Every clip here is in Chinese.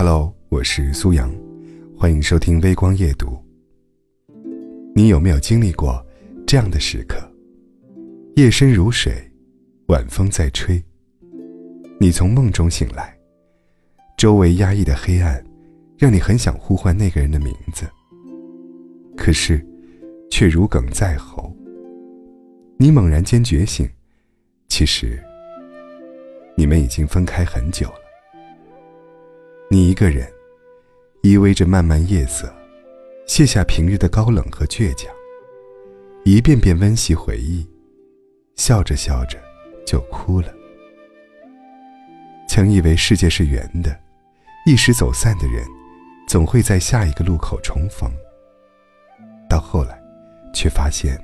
Hello，我是苏阳，欢迎收听微光夜读。你有没有经历过这样的时刻？夜深如水，晚风在吹。你从梦中醒来，周围压抑的黑暗，让你很想呼唤那个人的名字，可是，却如鲠在喉。你猛然间觉醒，其实，你们已经分开很久了。你一个人，依偎着漫漫夜色，卸下平日的高冷和倔强，一遍遍温习回忆，笑着笑着就哭了。曾以为世界是圆的，一时走散的人，总会在下一个路口重逢。到后来，却发现，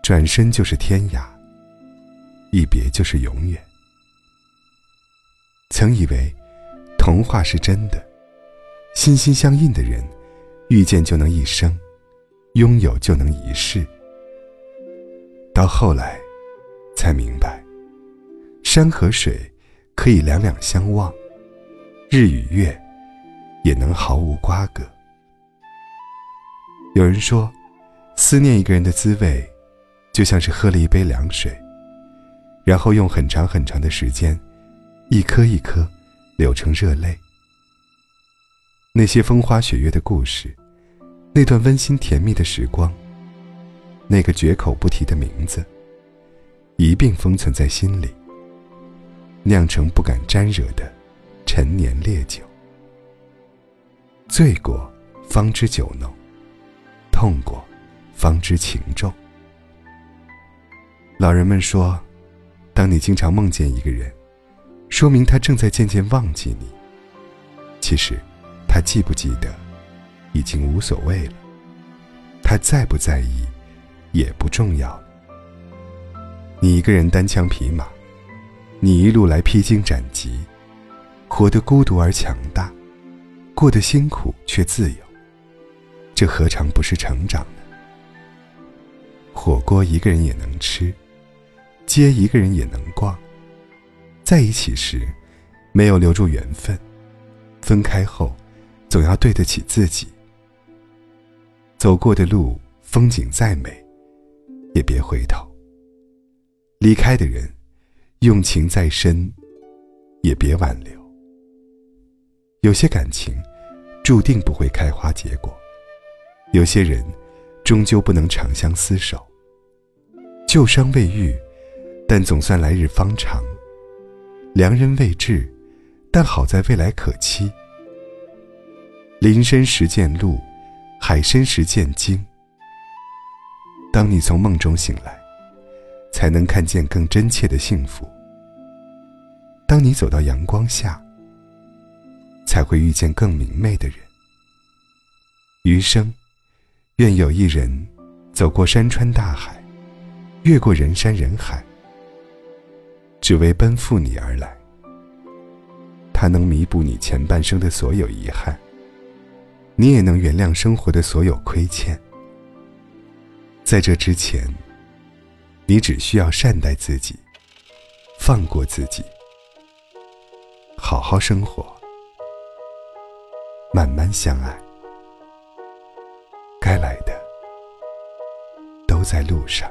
转身就是天涯，一别就是永远。曾以为。童话是真的，心心相印的人，遇见就能一生，拥有就能一世。到后来，才明白，山和水可以两两相望，日与月也能毫无瓜葛。有人说，思念一个人的滋味，就像是喝了一杯凉水，然后用很长很长的时间，一颗一颗。流成热泪。那些风花雪月的故事，那段温馨甜蜜的时光，那个绝口不提的名字，一并封存在心里，酿成不敢沾惹的陈年烈酒。醉过方知酒浓，痛过方知情重。老人们说，当你经常梦见一个人。说明他正在渐渐忘记你。其实，他记不记得，已经无所谓了。他在不在意，也不重要了。你一个人单枪匹马，你一路来披荆斩棘，活得孤独而强大，过得辛苦却自由。这何尝不是成长呢？火锅一个人也能吃，街一个人也能逛。在一起时，没有留住缘分；分开后，总要对得起自己。走过的路，风景再美，也别回头。离开的人，用情再深，也别挽留。有些感情，注定不会开花结果；有些人，终究不能长相厮守。旧伤未愈，但总算来日方长。良人未至，但好在未来可期。林深时见鹿，海深时见鲸。当你从梦中醒来，才能看见更真切的幸福。当你走到阳光下，才会遇见更明媚的人。余生，愿有一人走过山川大海，越过人山人海。只为奔赴你而来，他能弥补你前半生的所有遗憾，你也能原谅生活的所有亏欠。在这之前，你只需要善待自己，放过自己，好好生活，慢慢相爱，该来的都在路上。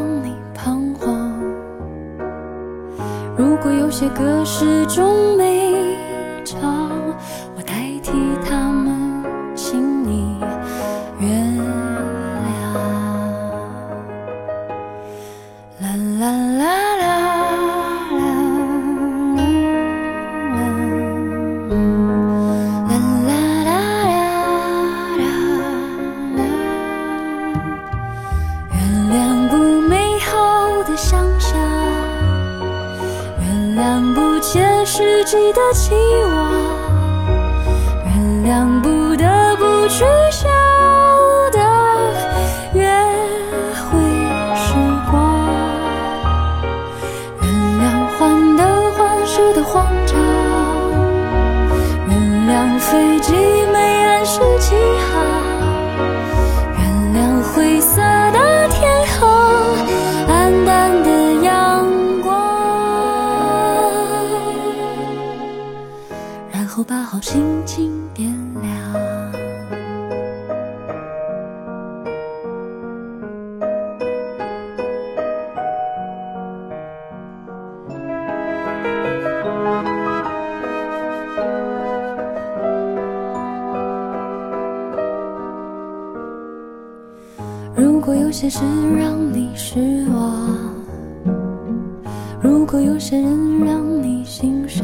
如果有些歌始终没的期望，原谅不得不取后把好心情点亮。如果有些事让你失望，如果有些人让你心伤，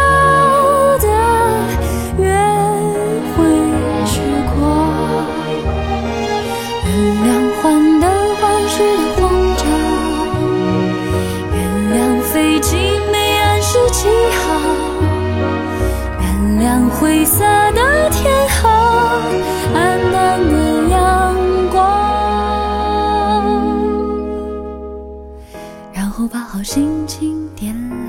到的约会时光原谅患得患失的慌张原谅飞机没按时起航原谅灰色的天好暗淡的阳光。然后把好心情点亮。